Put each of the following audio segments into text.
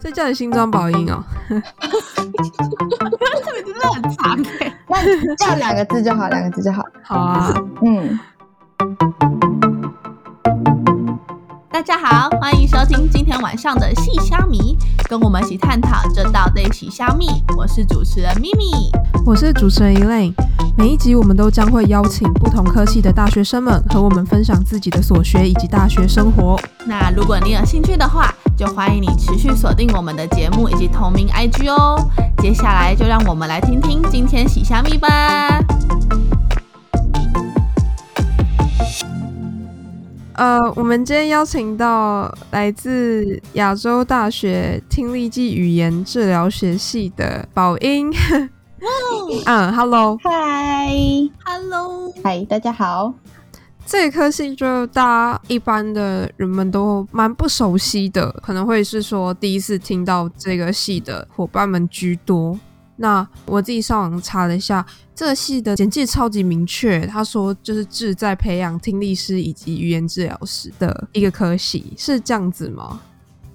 这叫你新装宝音哦。这名字真的很长哎。那叫两个字就好，两个字就好。好啊，嗯，大家好，欢迎收听今天晚上的细虾米，跟我们一起探讨这道类喜虾米。我是主持人咪咪。我是主持人 Elaine。每一集我们都将会邀请不同科系的大学生们和我们分享自己的所学以及大学生活。那如果你有兴趣的话，就欢迎你持续锁定我们的节目以及同名 IG 哦。接下来就让我们来听听今天喜虾米吧。呃，我们今天邀请到来自亚洲大学听力暨语言治疗学系的宝英。嗯，Hello，嗨 Hello，嗨，大家好。这个科系就大家一般的人们都蛮不熟悉的，可能会是说第一次听到这个系的伙伴们居多。那我自己上网查了一下，这个系的简介超级明确，他说就是志在培养听力师以及语言治疗师的一个科系，是这样子吗？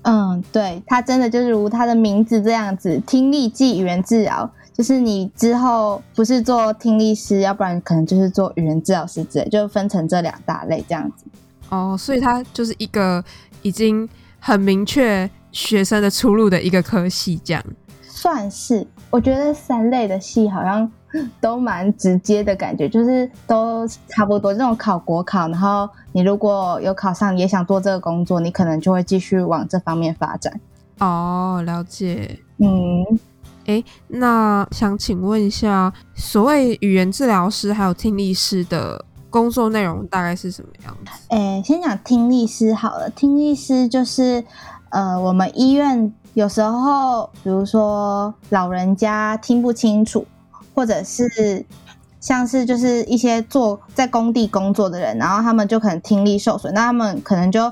嗯，对，它真的就是如它的名字这样子，听力暨语言治疗，就是你之后不是做听力师，要不然可能就是做语言治疗师之类，就分成这两大类这样子。哦，所以它就是一个已经很明确学生的出路的一个科系，这样。算是，我觉得三类的系好像 都蛮直接的感觉，就是都差不多。这种考国考，然后你如果有考上，也想做这个工作，你可能就会继续往这方面发展。哦，了解。嗯，诶，那想请问一下，所谓语言治疗师还有听力师的工作内容大概是什么样子？诶，先讲听力师好了。听力师就是呃，我们医院有时候，比如说老人家听不清楚，或者是像是就是一些做在工地工作的人，然后他们就可能听力受损，那他们可能就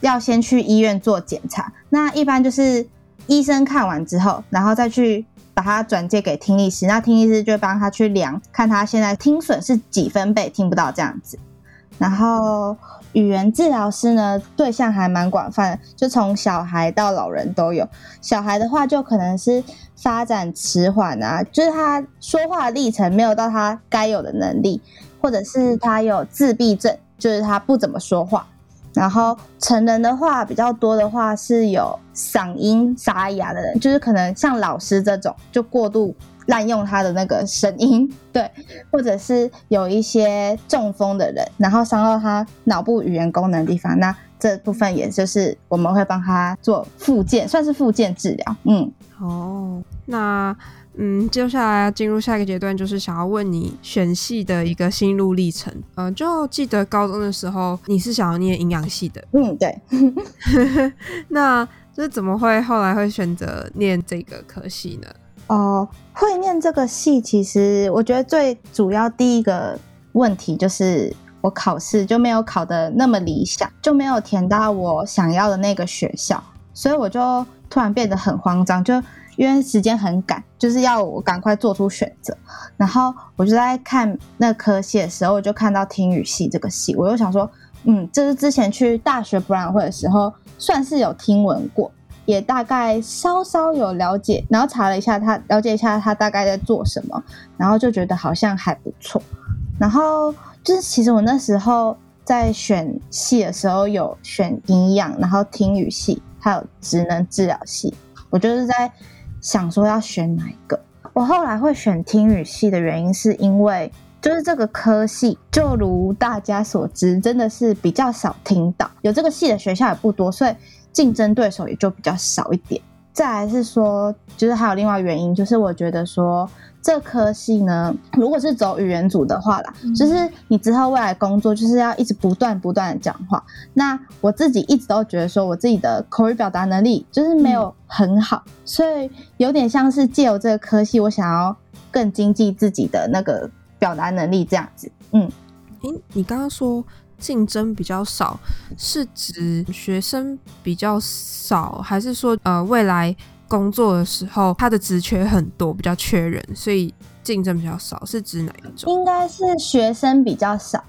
要先去医院做检查。那一般就是医生看完之后，然后再去把他转介给听力师，那听力师就帮他去量，看他现在听损是几分贝听不到这样子。然后语言治疗师呢，对象还蛮广泛的，就从小孩到老人都有。小孩的话，就可能是发展迟缓啊，就是他说话历程没有到他该有的能力，或者是他有自闭症，就是他不怎么说话。然后成人的话比较多的话是有嗓音沙哑的人，就是可能像老师这种就过度滥用他的那个声音，对，或者是有一些中风的人，然后伤到他脑部语言功能的地方，那这部分也就是我们会帮他做复健，算是复健治疗。嗯，哦，那嗯，接下来要进入下一个阶段，就是想要问你选系的一个心路历程。嗯、就记得高中的时候你是想要念营养系的，嗯，对，那就是怎么会后来会选择念这个科系呢？哦，会念这个系，其实我觉得最主要第一个问题就是我考试就没有考的那么理想，就没有填到我想要的那个学校，所以我就突然变得很慌张，就因为时间很赶，就是要我赶快做出选择。然后我就在看那科系的时候，我就看到听语系这个系，我就想说，嗯，这是之前去大学博览会的时候，算是有听闻过。也大概稍稍有了解，然后查了一下他，了解一下他大概在做什么，然后就觉得好像还不错。然后就是其实我那时候在选系的时候有选营养，然后听语系，还有职能治疗系，我就是在想说要选哪一个。我后来会选听语系的原因是因为。就是这个科系，就如大家所知，真的是比较少听到有这个系的学校也不多，所以竞争对手也就比较少一点。再来是说，就是还有另外原因，就是我觉得说这科系呢，如果是走语言组的话啦，就是你之后未来工作就是要一直不断不断的讲话。那我自己一直都觉得说我自己的口语表达能力就是没有很好，所以有点像是借由这个科系，我想要更精进自己的那个。表达能力这样子，嗯，诶，你刚刚说竞争比较少，是指学生比较少，还是说呃未来工作的时候他的职缺很多，比较缺人，所以竞争比较少？是指哪一种？应该是学生比较少，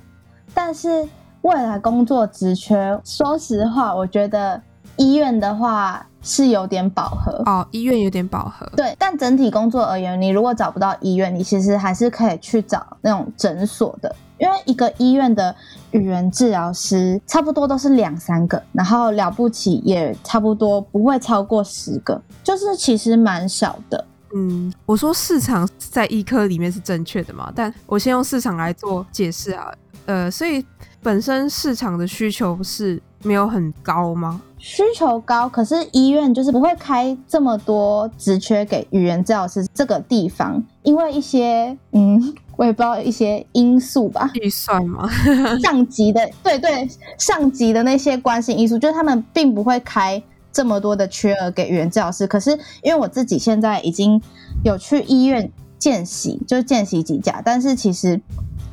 但是未来工作职缺，说实话，我觉得医院的话是有点饱和。哦，医院有点饱和。对，但整体工作而言，你如果找不到医院，你其实还是可以去找那种诊所的，因为一个医院的语言治疗师差不多都是两三个，然后了不起也差不多不会超过十个，就是其实蛮少的。嗯，我说市场在医科里面是正确的嘛，但我先用市场来做解释啊。呃，所以本身市场的需求是没有很高吗？需求高，可是医院就是不会开这么多职缺给语言治疗师这个地方，因为一些嗯，我也不知道一些因素吧，预算吗？上级的对对，上级的那些关心因素，就是他们并不会开。这么多的缺额给语言治疗师，可是因为我自己现在已经有去医院见习，就是见习几家，但是其实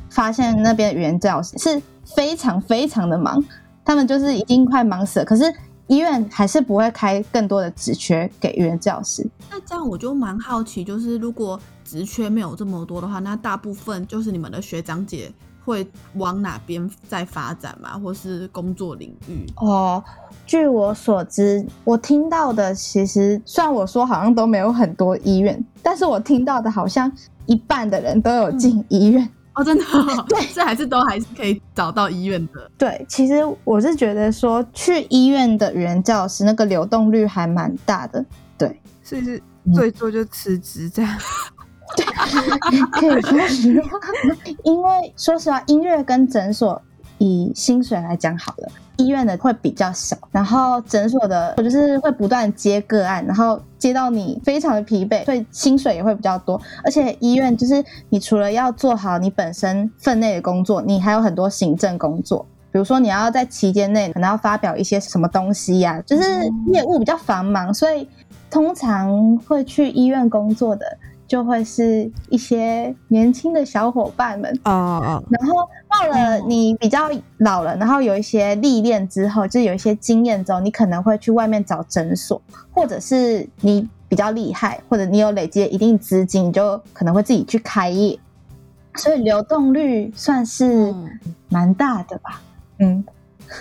发现那边语言治疗师是非常非常的忙，他们就是已经快忙死了。可是医院还是不会开更多的职缺给语言治疗师。那这样我就蛮好奇，就是如果职缺没有这么多的话，那大部分就是你们的学长姐会往哪边在发展嘛？或是工作领域？哦。据我所知，我听到的其实，虽然我说好像都没有很多医院，但是我听到的好像一半的人都有进医院哦，真的，对，这还是都还是可以找到医院的。对，其实我是觉得说去医院的语言教师那个流动率还蛮大的，对，所以是最多就辞职这样。对，可以说实话，因为说实话，音乐跟诊所以薪水来讲好了。医院的会比较少，然后诊所的，我就是会不断接个案，然后接到你非常的疲惫，所以薪水也会比较多。而且医院就是你除了要做好你本身分内的工作，你还有很多行政工作，比如说你要在期间内可能要发表一些什么东西呀，就是业务比较繁忙，所以通常会去医院工作的。就会是一些年轻的小伙伴们。然后到了你比较老了，然后有一些历练之后，就有一些经验之后，你可能会去外面找诊所，或者是你比较厉害，或者你有累积一定资金，你就可能会自己去开业，所以流动率算是蛮大的吧，嗯。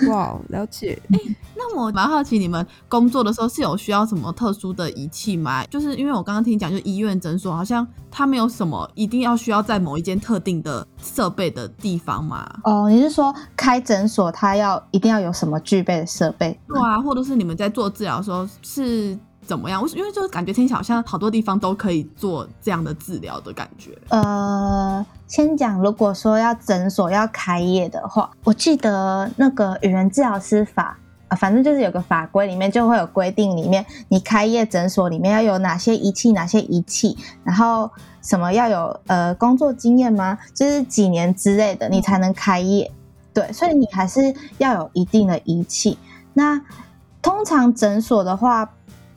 哇，了解。哎，那我蛮好奇，你们工作的时候是有需要什么特殊的仪器吗？就是因为我刚刚听讲，就医院诊所好像它没有什么一定要需要在某一间特定的设备的地方嘛？哦，你是说开诊所它要一定要有什么具备的设备？对啊，或者是你们在做治疗的时候是？怎么样？我因为就感觉听起来好像好多地方都可以做这样的治疗的感觉。呃，先讲，如果说要诊所要开业的话，我记得那个语言治疗师法，反正就是有个法规里面就会有规定，里面你开业诊所里面要有哪些仪器，哪些仪器，然后什么要有呃工作经验吗？就是几年之类的，你才能开业。对，所以你还是要有一定的仪器。那通常诊所的话。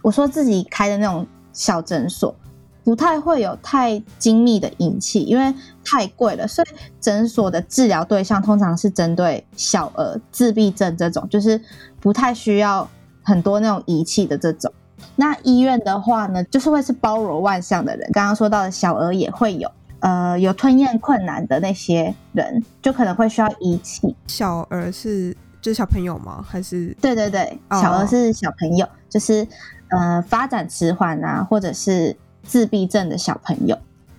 我说自己开的那种小诊所，不太会有太精密的仪器，因为太贵了。所以诊所的治疗对象通常是针对小儿自闭症这种，就是不太需要很多那种仪器的这种。那医院的话呢，就是会是包罗万象的人。刚刚说到的小儿也会有，呃，有吞咽困难的那些人，就可能会需要仪器。小儿是就是小朋友吗？还是？对对对，小儿是小朋友，就是。呃，发展迟缓啊，或者是自闭症的小朋友，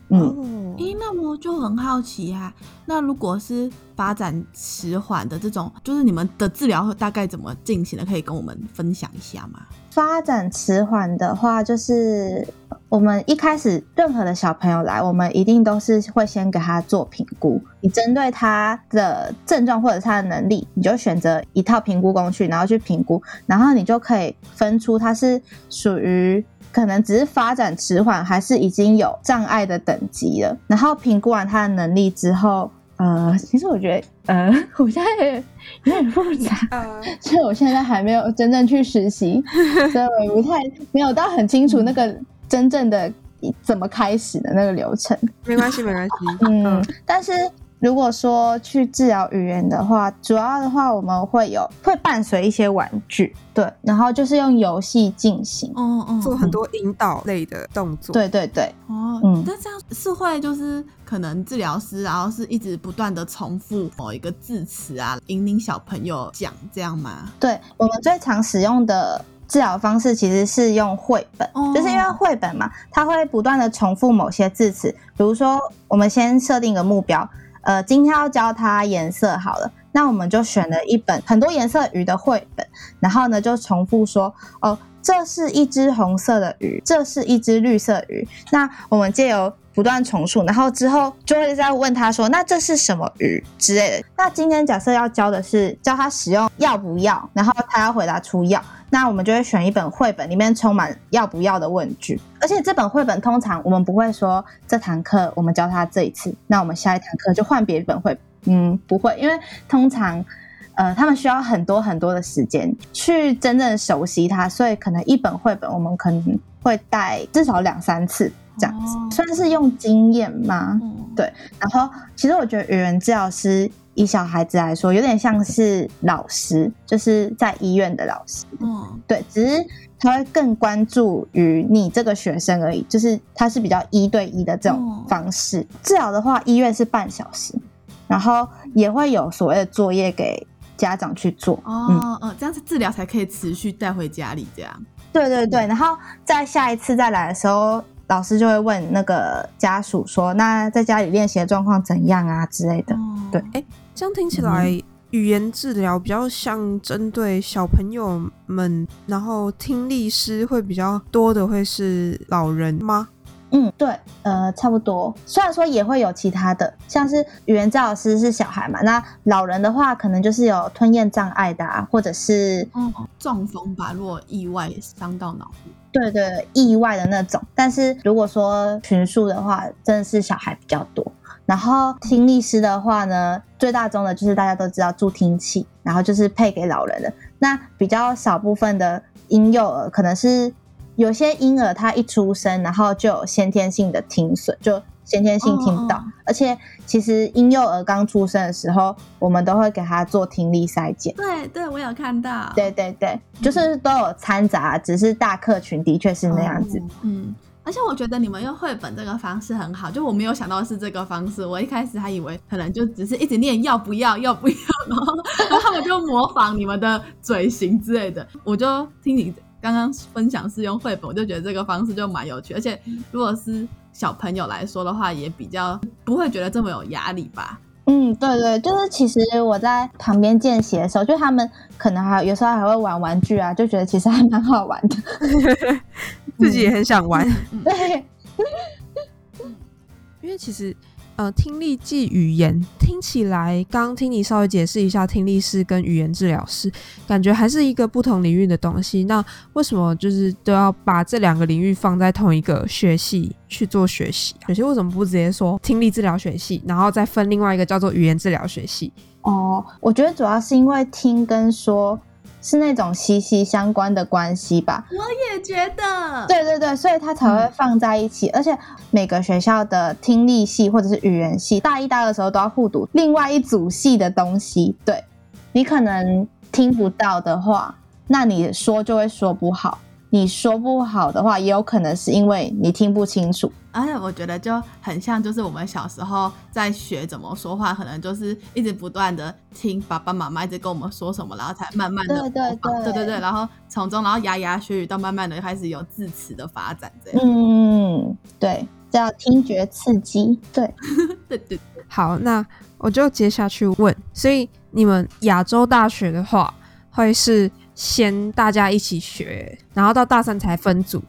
嗯，诶，那我就很好奇啊，那如果是发展迟缓的这种，就是你们的治疗大概怎么进行的？可以跟我们分享一下吗？发展迟缓的话，就是我们一开始任何的小朋友来，我们一定都是会先给他做评估。你针对他的症状或者他的能力，你就选择一套评估工具，然后去评估，然后你就可以分出他是属于可能只是发展迟缓，还是已经有障碍的等级了。然后评估完他的能力之后。呃，其实我觉得，呃，我现在有点复杂，所以我现在还没有真正去实习，所以我不太没有到很清楚那个真正的怎么开始的那个流程。没关系，没关系。嗯，但是。如果说去治疗语言的话，主要的话我们会有会伴随一些玩具，对，然后就是用游戏进行，嗯嗯，做很多引导类的动作，对对对，哦，嗯，那这样是会就是可能治疗师，然后是一直不断的重复某一个字词啊，引领小朋友讲这样吗？对我们最常使用的治疗方式其实是用绘本，哦。就是因为绘本嘛，它会不断的重复某些字词，比如说我们先设定一个目标，呃，今天要教它颜色好了，那我们就选了一本很多颜色鱼的绘本，然后呢就重复说，哦，这是一只红色的鱼，这是一只绿色鱼，那我们借由不断重述，然后之后就会再问他说：“那这是什么鱼之类的？”那今天假设要教的是教他使用要不要，然后他要回答出要，那我们就会选一本绘本，里面充满要不要的问句。而且这本绘本通常我们不会说这堂课我们教他这一次，那我们下一堂课就换别本绘。嗯，不会，因为通常。呃，他们需要很多很多的时间去真正熟悉它，所以可能一本绘本我们可能会带至少两三次这样子，哦算是用经验吗？嗯对然后，其实我觉得语言治疗师以小孩子来说，有点像是老师，就是在医院的老师。嗯对，只是他会更关注于你这个学生而已，就是他是比较一对一的这种哦方式。治疗的话，医院是半小时，然后也会有所谓的作业给家长去做。嗯，哦哦，这样子治疗才可以持续带回家里，这样。对对对，然后在下一次再来的时候，老师就会问那个家属说：“那在家里练习的状况怎样啊之类的。哦对这样听起来，语言治疗比较像针对小朋友们，然后听力师会比较多的会是老人吗？嗯，对，呃，差不多。虽然说也会有其他的，像是语言治疗师是小孩嘛，那老人的话可能就是有吞咽障碍的啊，或者是嗯，中风吧，如果意外伤到脑部。对对意外的那种。但是如果说群数的话，真的是小孩比较多。然后听力师的话呢，最大宗的就是大家都知道助听器，然后就是配给老人的。那比较少部分的婴幼儿，可能是有些婴儿他一出生，然后就有先天性的听损，就先天性听不到。而且其实婴幼儿刚出生的时候，我们都会给他做听力筛检。对对，我有看到。对对对，就是都有掺杂，只是大客群的确是那样子。嗯，而且我觉得你们用绘本这个方式很好，就我没有想到是这个方式，我一开始还以为可能就只是一直念要不要要不要，然后然后他们就模仿你们的嘴型之类的，我就听你刚刚分享是用绘本，我就觉得这个方式就蛮有趣，而且如果是小朋友来说的话，也比较不会觉得这么有压力吧。嗯，对对，就是其实我在旁边见习的时候，就他们可能还有时候还会玩玩具啊，就觉得其实还蛮好玩的。自己也很想玩，对，因为其实呃，听力暨语言听起来，刚刚听你稍微解释一下听力师跟语言治疗师，感觉还是一个不同领域的东西。那为什么就是都要把这两个领域放在同一个学系去做学习、啊？有些为什么不直接说听力治疗学系，然后再分另外一个叫做语言治疗学系？哦，我觉得主要是因为听跟说是那种息息相关的关系吧。我也觉得，对对对，所以它才会放在一起，而且每个学校的听力系或者是语言系，大一、大二的时候都要互读另外一组系的东西。对你可能听不到的话，那你说就会说不好；你说不好的话，也有可能是因为你听不清楚。而且我觉得就很像，就是我们小时候在学怎么说话，可能就是一直不断的听爸爸妈妈一直跟我们说什么，然后才慢慢的对对对对对对，然后从中然后牙牙学语，到慢慢的开始有字词的发展，这样。嗯，对，叫听觉刺激。对，对对好，那我就接下去问，所以你们亚洲大学的话，会是先大家一起学，然后到大三才分组。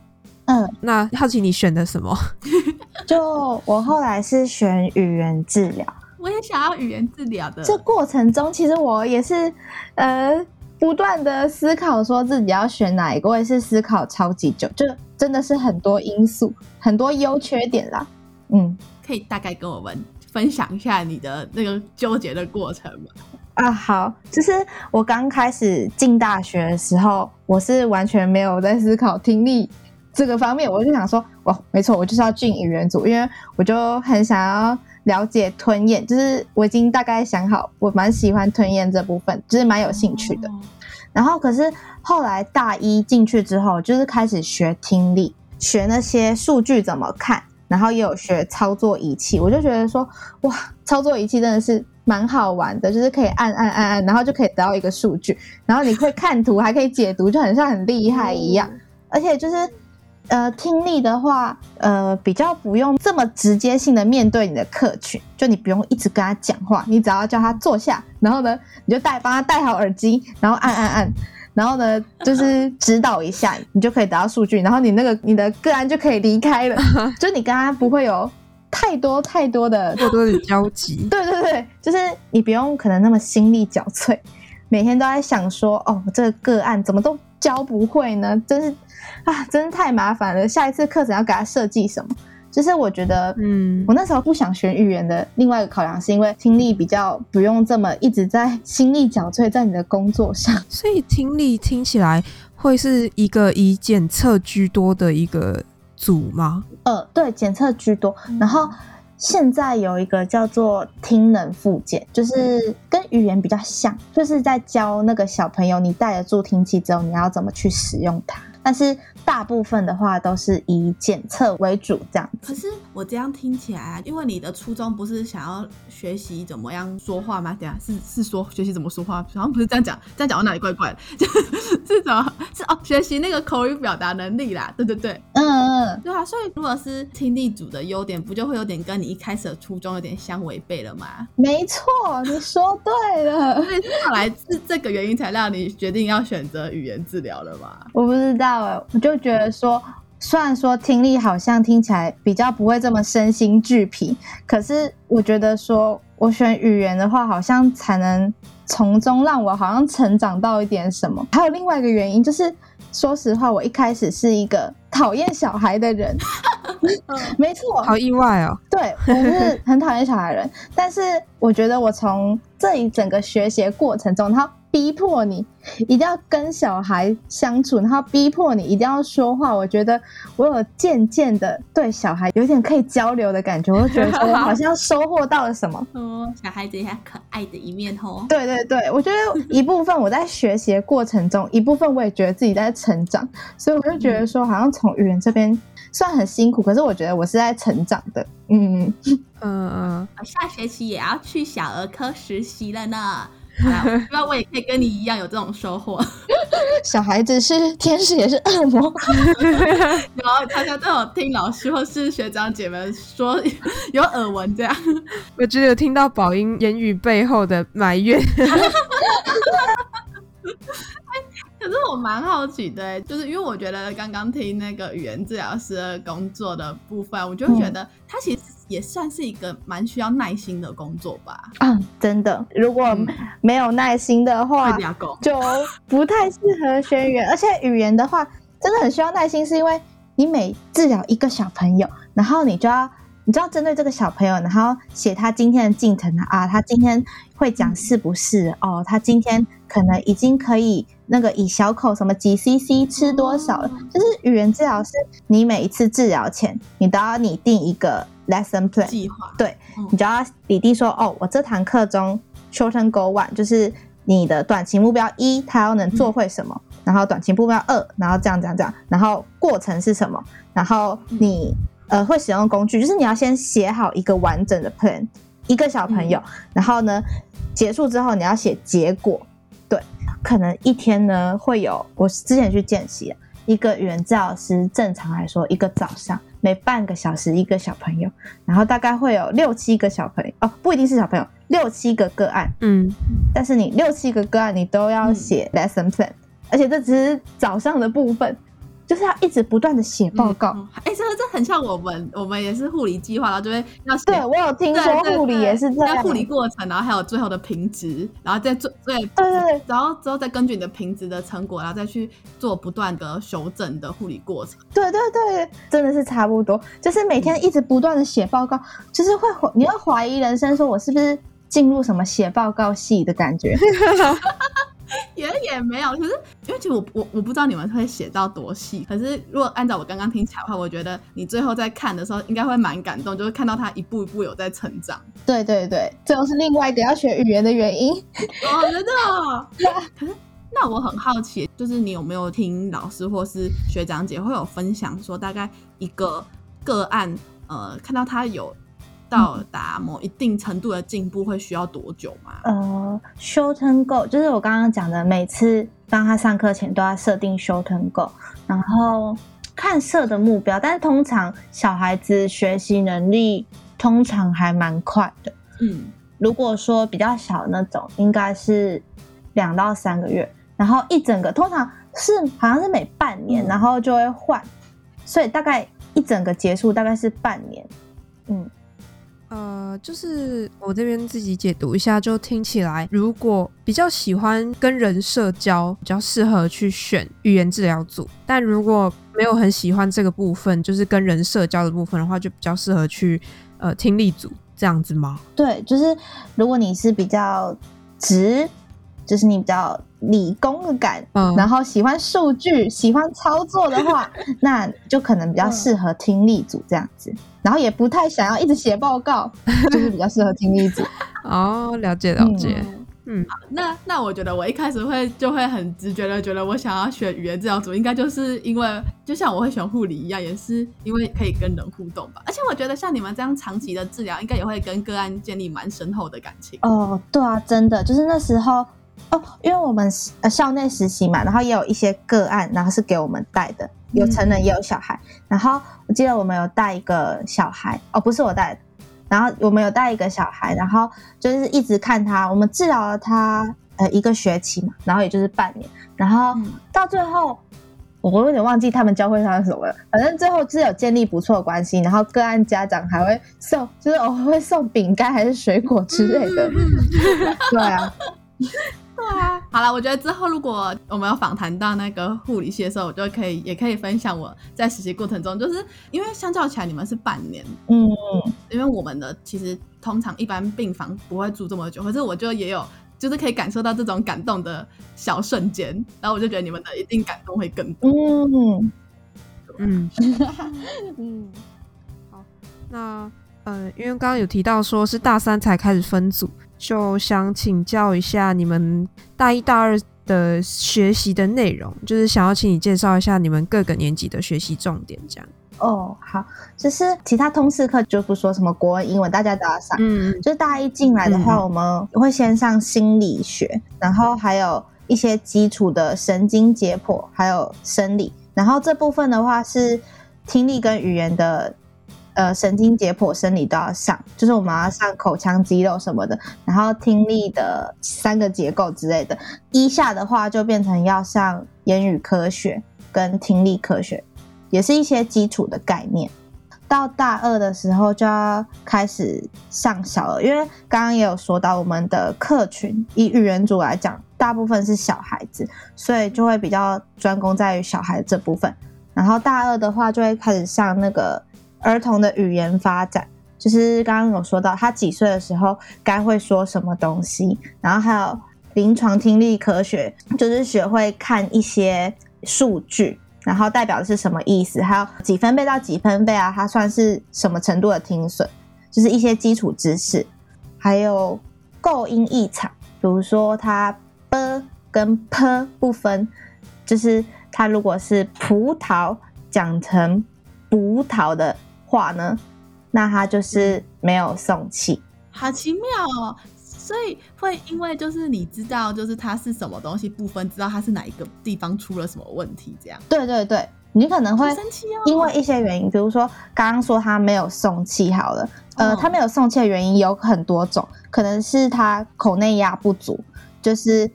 嗯，那好奇你选的什么？就我后来是选语言治疗。我也想要语言治疗的。这过程中，其实我也是呃不断的思考，说自己要选哪一个，我也是思考超级久，就真的是很多因素，很多优缺点啦。嗯可以大概跟我们分享一下你的那个纠结的过程吗？啊，好，就是我刚开始进大学的时候，我是完全没有在思考听力这个方面，我就想说，哇，没错，我就是要进语言组，因为我就很想要了解吞咽，就是我已经大概想好，我蛮喜欢吞咽这部分，就是蛮有兴趣的。哦然后可是后来大一进去之后，就是开始学听力，学那些数据怎么看，然后也有学操作仪器。我就觉得说，哇，操作仪器真的是蛮好玩的，就是可以按按按按，然后就可以得到一个数据，然后你会看图，还可以解读，就很像很厉害一样。而且就是，呃，听力的话，呃，比较不用这么直接性的面对你的客群，就你不用一直跟他讲话，你只要叫他坐下，然后呢，你就戴帮他戴好耳机，然后按按按，然后呢，就是指导一下，你就可以得到数据，然后你那个你的个案就可以离开了，就你跟他不会有太多太多的过多的交集。对对对，就是你不用可能那么心力交瘁，每天都在想说，哦，这个个案怎么都教不会呢？真是啊，真是太麻烦了。下一次课程要给他设计什么？就是我觉得，嗯我那时候不想学语言的另外一个考量，是因为听力比较不用这么一直在心力憔悴在你的工作上。所以听力听起来会是一个以检测居多的一个组吗？呃，对，检测居多。然后现在有一个叫做听能复健，就是跟语言比较像，就是在教那个小朋友，你戴了助听器之后，你要怎么去使用它。但是大部分的话都是以检测为主，这样子。可是我这样听起来啊，因为你的初衷不是想要学习怎么样说话吗？等一下是是说学习怎么说话，好像不是这样讲，这样讲到哪里怪怪的？是怎么是哦？学习那个口语表达能力啦，对对对，嗯嗯，对啊。所以如果是听力组的优点，不就会有点跟你一开始的初衷有点相违背了吗？没错，你说对了。所以后来是这个原因才让你决定要选择语言治疗了吗？我不知道哎，我就觉得说，虽然说听力好像听起来比较不会这么身心俱疲，可是我觉得说我选语言的话，好像才能从中让我好像成长到一点什么。还有另外一个原因就是，说实话，我一开始是一个讨厌小孩的人，没错，好意外哦！对我是很讨厌小孩的人，但是我觉得我从这一整个学习的过程中，他逼迫你一定要跟小孩相处，然后逼迫你一定要说话。我觉得我有渐渐的对小孩有点可以交流的感觉，我就 觉得我好像收获到了什么。哦，小孩子也有可爱的一面哦。对对对，我觉得一部分我在学习的过程中，一部分我也觉得自己在成长，所以我就觉得说，好像从语言这边虽然很辛苦，可是我觉得我是在成长的。嗯，嗯嗯，我下学期也要去小儿科实习了呢。好啦我希望我也可以跟你一样有这种收获。小孩子是天使也是恶魔。然后大家都有听老师或是学长姐们说有耳闻这样。我觉得有听到宝英言语背后的埋怨。可是我蛮好奇的欸，就是因为我觉得刚刚听那个语言治疗师的工作的部分，我就觉得他其实也算是一个蛮需要耐心的工作吧。嗯，真的，如果嗯没有耐心的话，就不太适合学语言。而且语言的话，真的很需要耐心，是因为你每治疗一个小朋友，然后你就要，你就要针对这个小朋友，然后写他今天的进程啊，他今天会讲是不是？哦，他今天可能已经可以那个以小口什么几 CC 吃多少了。就是语言治疗师，你每一次治疗前，你都要拟定一个 lesson plan，计划。对嗯。你就要拟定说，哦，我这堂课中 short term goal one 就是你的短期目标一，他要能做会什么，然后短期目标二，然后这样这样这样，然后过程是什么，然后你呃会使用工具，就是你要先写好一个完整的 plan，一个小朋友，然后呢结束之后你要写结果，对，可能一天呢会有，我之前去见习。一个语言教师正常来说，一个早上每半个小时一个小朋友，然后大概会有六七个小朋友哦，不一定是小朋友，六七个个案，嗯，但是你六七个个案你都要写 lesson plan，、而且这只是早上的部分，就是要一直不断的写报告。嗯哎、这个这很像我们，我们也是护理计划，然后就会要写对我有听说护理也是这样，要护理过程，然后还有最后的评值，然后再做对对对对然后之后再根据你的评值的成果，然后再去做不断的修正的护理过程。对对对，真的是差不多，就是每天一直不断的写报告，就是会怀你会怀疑人生，说我是不是进入什么写报告系的感觉？也也没有，可是因为其实我我我不知道你们会写到多细，可是如果按照我刚刚听起来的话，我觉得你最后在看的时候应该会蛮感动，就是看到他一步一步有在成长。对对对，这又是另外一个要学语言的原因。哦，真的哦。可是那我很好奇，就是你有没有听老师或是学长姐会有分享说，大概一个个案，呃，看到他有到达某一定程度的进步会需要多久吗？呃，shorten goal 就是我刚刚讲的，每次当他上课前都要设定 shorten goal，然后看设的目标，但是通常小孩子学习能力通常还蛮快的。嗯，如果说比较小的那种，应该是两到三个月，然后一整个通常是好像是每半年，嗯然后就会换，所以大概一整个结束大概是半年。嗯，呃，就是我这边自己解读一下，就听起来，如果比较喜欢跟人社交，比较适合去选语言治疗组；但如果没有很喜欢这个部分，就是跟人社交的部分的话，就比较适合去呃听力组这样子吗？对，就是如果你是比较直，就是你比较理工的感，嗯然后喜欢数据、喜欢操作的话，那就可能比较适合听力组这样子。然后也不太想要一直写报告，就是比较适合听力组。哦，了解了解，嗯那那我觉得我一开始会就会很直觉的觉得我想要选语言治疗组，应该就是因为就像我会选护理一样，也是因为可以跟人互动吧。而且我觉得像你们这样长期的治疗，应该也会跟个案建立蛮深厚的感情。哦，对啊，真的就是那时候哦，因为我们呃校内实习嘛，然后也有一些个案，然后是给我们带的，有成人也有小孩。然后我记得我们有带一个小孩，哦，不是我带的，然后我们有带一个小孩，然后就是一直看他，我们治疗了他呃一个学期嘛，然后也就是半年，然后嗯。到最后。我有点忘记他们教会他什么了，反正最后是有建立不错的关系，然后个案家长还会送，就是我会送饼干还是水果之类的，对啊，好了，我觉得之后如果我们有访谈到那个护理系的时候，我就可以也可以分享我在实习过程中，就是因为相较起来你们是半年，嗯，因为我们的其实通常一般病房不会住这么久，可是我就也有就是可以感受到这种感动的小瞬间，然后我就觉得你们的一定感动会更多。嗯嗯。嗯，好那呃，因为刚刚有提到说是大三才开始分组，就想请教一下你们大一、大二的学习的内容，就是想要请你介绍一下你们各个年级的学习重点，这样。哦，好，就是其他通识课就不说什么国文、英文，大家都要上。嗯就是大一进来的话，嗯我们会先上心理学，然后还有一些基础的神经解剖，还有生理。然后这部分的话是听力跟语言的，呃，神经解剖、生理都要上，就是我们要上口腔肌肉什么的，然后听力的三个结构之类的。一下的话就变成要上言语科学跟听力科学，也是一些基础的概念。到大二的时候就要开始上小儿，因为刚刚也有说到，我们的客群以语言组来讲，大部分是小孩子，所以就会比较专攻在于小孩这部分。然后大二的话，就会开始上那个儿童的语言发展，就是刚刚有说到他几岁的时候该会说什么东西，然后还有临床听力科学，就是学会看一些数据，然后代表的是什么意思，还有几分贝到几分贝啊，它算是什么程度的听损，就是一些基础知识，还有构音异常，比如说它 b 跟 p 不分，就是它如果是葡萄讲成葡萄的话呢，那他就是没有送气。好奇妙哦！所以会因为就是你知道，就是它是什么东西部分，知道它是哪一个地方出了什么问题，这样对对对，你可能会。因为一些原因，比如说刚刚说他没有送气好了，呃，哦他没有送气的原因有很多种，可能是他口内压不足，就是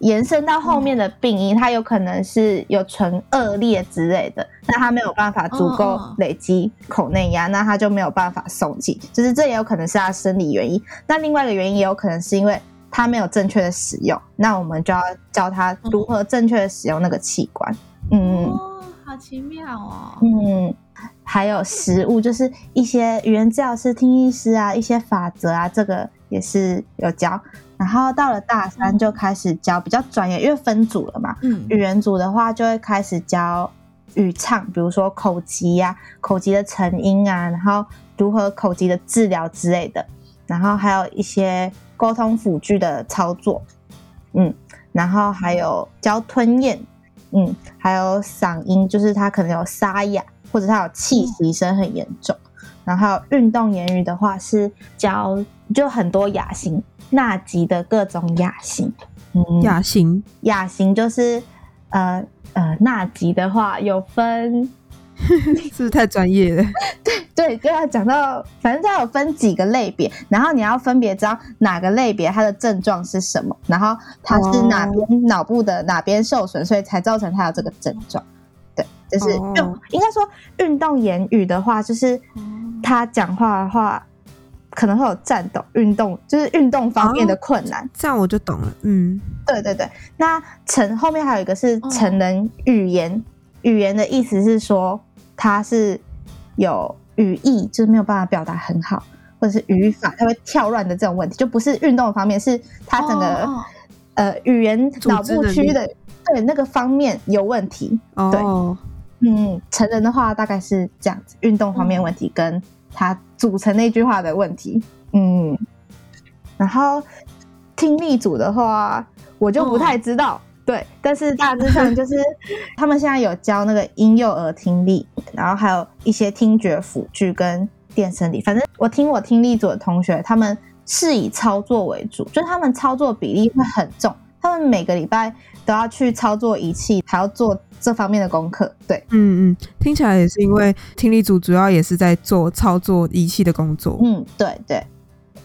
延伸到后面的病因，它有可能是有唇腭裂之类的，那它没有办法足够累积口内压，那它就没有办法送气，就是这也有可能是它生理原因。那另外一个原因也有可能是因为它没有正确的使用，那我们就要教他如何正确的使用那个器官。嗯。哦，好奇妙哦。嗯，还有食物，就是一些语言治疗师、听医师啊，一些法则啊，这个也是有教。然后到了大三就开始教比较专业，因为分组了嘛。嗯语言组的话就会开始教语唱，比如说口疾呀、口疾的成因啊，然后如何口疾的治疗之类的，然后还有一些沟通辅具的操作，嗯，然后还有教吞咽，嗯，还有嗓音，就是他可能有沙哑，或者他有气息声很严重，然后运动言语的话是教就很多雅型，纳吉的各种雅型。嗯，雅型雅型就是呃呃纳吉的话有分，是不是太专业了？对 对，就要讲到，反正它有分几个类别，然后你要分别知道哪个类别它的症状是什么，然后它是哪边脑部的哪边受损，所以才造成它有这个症状。对，就是哦运、应该说运动言语的话，就是他讲话的话可能会有颤抖、运动，就是运动方面的困难。这样我就懂了。嗯，对对对，那成后面还有一个是哦。成人语言，语言的意思是说他是有语义，就是没有办法表达很好，或者是语法他会跳乱的这种问题，就不是运动方面，是他整个、呃语言脑部区能的对那个方面有问题。哦，嗯，成人的话大概是这样子，运动方面问题跟他组成那句话的问题。嗯，然后听力组的话，我就不太知道。对，但是大致上就是他们现在有教那个婴幼儿听力，然后还有一些听觉辅具跟电生理。反正我听我听力组的同学，他们是以操作为主，就是他们操作比例会很重，他们每个礼拜都要去操作仪器，还要做这方面的功课。对，嗯嗯，听起来也是因为听力组主要也是在做操作仪器的工作。嗯，对对。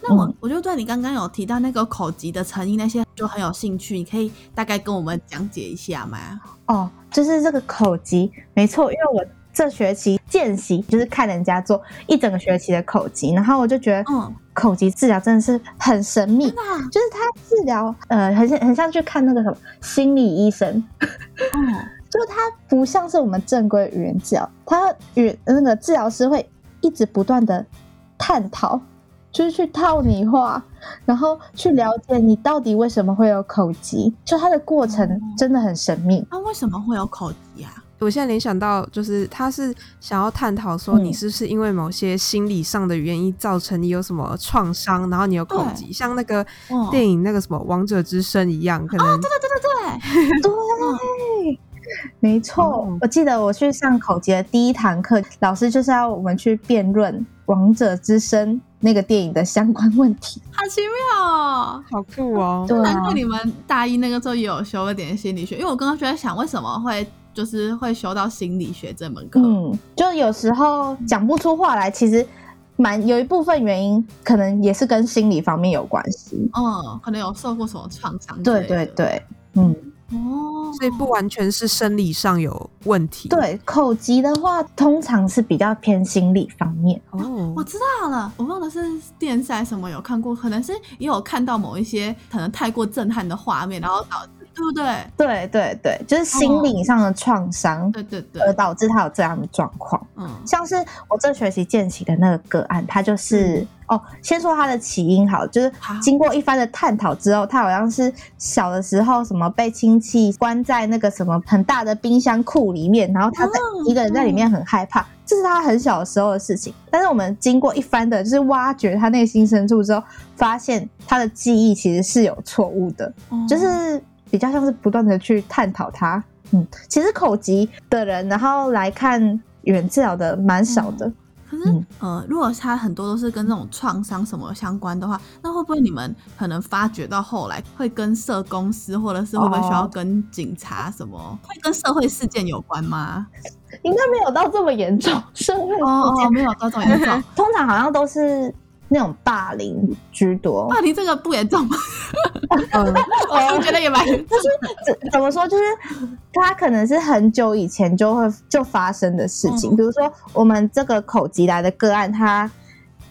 那我嗯我就对你刚刚有提到那个口级的成因那些就很有兴趣，你可以大概跟我们讲解一下吗？哦，就是这个口级，没错，因为我这学期见习就是看人家做一整个学期的口疾，然后我就觉得嗯，口疾治疗真的是很神秘，就是他治疗呃很像很像去看那个什么心理医生，嗯，就是他不像是我们正规语言治疗，他与那个治疗师会一直不断的探讨，就是去套你话，然后去了解你到底为什么会有口疾，就他的过程真的很神秘。那、为什么会有口疾啊？我现在联想到，就是他是想要探讨说，嗯你是不是因为某些心理上的原因造成你有什么创伤，然后你有口疾，像那个哦电影那个什么《王者之声》一样，可能对对对，对 对，没错。哦我记得我去上口疾的第一堂课，老师就是要我们去辩论《王者之声》那个电影的相关问题。好奇妙哦。好酷哦。对啊难怪，你们大一那个时候也有修了点心理学，因为我刚刚就在想，为什么会就是会修到心理学这门课？嗯，就有时候讲不出话来，其实蛮有一部分原因，可能也是跟心理方面有关系。嗯，可能有受过什么创伤之对。对对，嗯，哦，所以不完全是生理上有问题。对，口疾的话，通常是比较偏心理方面。哦我，知道了，我忘了是电视还是什么有看过，可能是也有看到某一些可能太过震撼的画面，然后导致对不对？对对对，就是心理上的创伤，对对对而，导致他有这样的状况。嗯，像是我这学期见起的那个个案，他就是、哦，先说他的起因好，就是好经过一番的探讨之后，他好像是小的时候什么被亲戚关在那个什么很大的冰箱库里面，然后他在哦一个人在里面很害怕，这是他很小的时候的事情。但是我们经过一番的就是挖掘他内心深处之后，发现他的记忆其实是有错误的。哦就是比较像是不断的去探讨它。嗯，其实口疾的人，然后来看语言治疗的蛮少的。可是、嗯呃，如果他很多都是跟这种创伤什么相关的话，那会不会你们可能发觉到后来会跟社公司，或者是会不会需要哦跟警察什么，会跟社会事件有关吗？应该没有到这么严重，社会哦哦，没有到这么严重。通常好像都是那种霸凌居多。霸凌这个不严重吗？嗯，我觉得也蛮就是。怎怎么说？就是他可能是很久以前就会就发生的事情，嗯比如说我们这个口级来的个案，他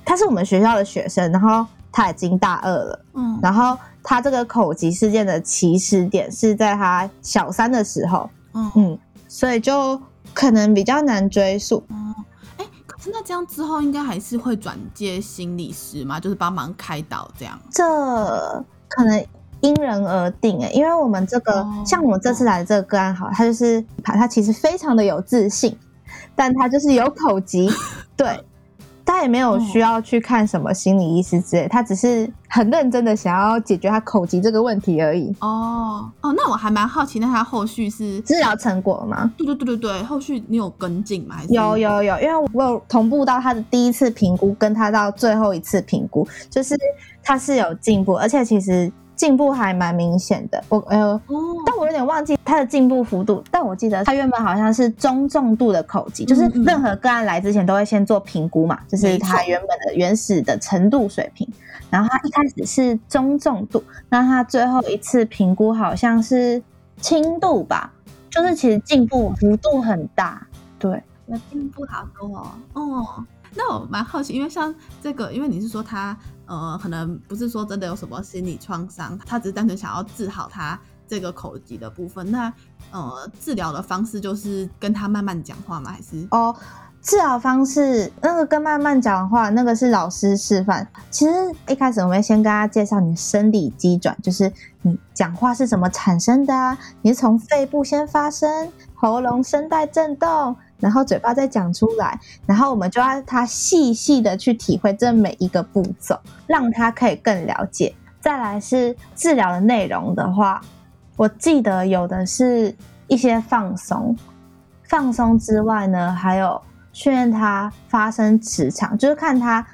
他是我们学校的学生，然后他已经大二了。嗯然后他这个口级事件的起始点是在他小三的时候，嗯嗯，所以就可能比较难追溯。哦，哎，那这样之后应该还是会转接心理师嘛，就是帮忙开导这样。这可能因人而定诶，因为我们这个、哦。像我们这次来的这个个案好，他就是他他其实非常的有自信，但他就是有口疾，对他也没有需要去看什么心理医师之类，他只是很认真的想要解决他口疾这个问题而已。哦哦，那我还蛮好奇，那他后续是治疗成果吗？对对对对对，后续你有跟进吗？还是有有有，因为我有同步到他的第一次评估，跟他到最后一次评估，就是他是有进步，而且其实进步还蛮明显的。我呃，哦，但我有点忘记他的进步幅度，但我记得他原本好像是中重度的口疾，就是任何个案来之前都会先做评估嘛，就是他原本的原始的程度水平。然后他一开始是中重度，那他最后一次评估好像是轻度吧，就是其实进步幅度很大。对，那进步好多哦。哦，那我蛮好奇，因为像这个，因为你是说他呃，可能不是说真的有什么心理创伤，他只是单纯想要治好他这个口疾的部分。那呃，治疗的方式就是跟他慢慢讲话吗？还是哦，治疗方式那个跟慢慢讲话，那个是老师示范。其实一开始我们会先跟大家介绍你生理机转，就是你讲话是怎么产生的啊？你是从肺部先发声，喉咙声带震动，然后嘴巴再讲出来，然后我们就要他细细的去体会这每一个步骤，让他可以更了解。再来是治疗的内容的话，我记得有的是一些放松，放松之外呢，还有训练他发声磁场，就是看他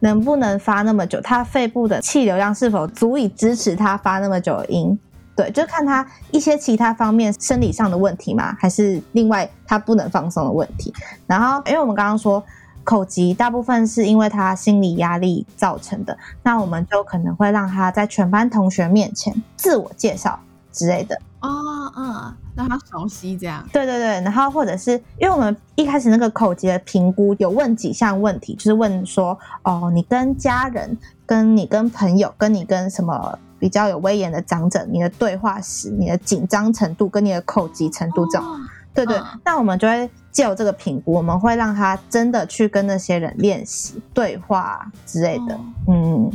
能不能发那么久，他肺部的气流量是否足以支持他发那么久的音。对，就是看他一些其他方面生理上的问题嘛，还是另外他不能放松的问题。然后，因为我们刚刚说口疾大部分是因为他心理压力造成的，那我们就可能会让他在全班同学面前自我介绍之类的。哦嗯，让他熟悉这样。对对对，然后或者是因为我们一开始那个口疾的评估有问几项问题，就是问说哦，你跟家人、跟你跟朋友、跟你跟什么比较有威严的长者，你的对话时、你的紧张程度跟你的口疾程度这种。哦对对，嗯那我们就会借由这个评估，我们会让他真的去跟那些人练习对话之类的。哦嗯，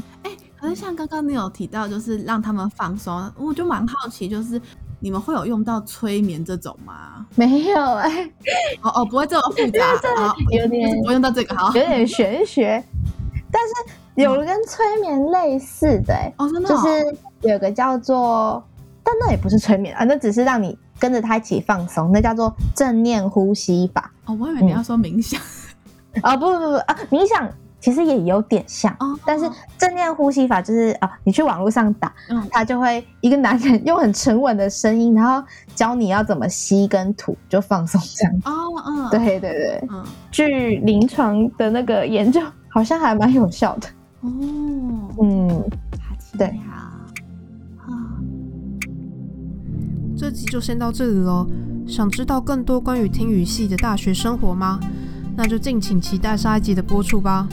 可是像刚刚你有提到，就是让他们放松，我就蛮好奇，就是你们会有用到催眠这种吗？没有哎、哦哦，不会这么复杂，好，有点不用到这个，好有点玄学，但是有跟催眠类似的、欸，哦，真的、就哦，是有个叫做，但那也不是催眠啊，那只是让你跟着他一起放松，那叫做正念呼吸法。哦，我以为你要说冥想，啊、不不不不啊，冥想其实也有点像，哦，但是正念呼吸法就是啊，你去网络上打，嗯。他就会一个男人用很沉稳的声音，然后教你要怎么吸跟吐，就放松这样。哦嗯，，对对对，嗯。据临床的那个研究，好像还蛮有效的。哦，嗯，好奇对妙啊，这集就先到这里喽。想知道更多关于听语系的大学生活吗？那就敬请期待下一集的播出吧。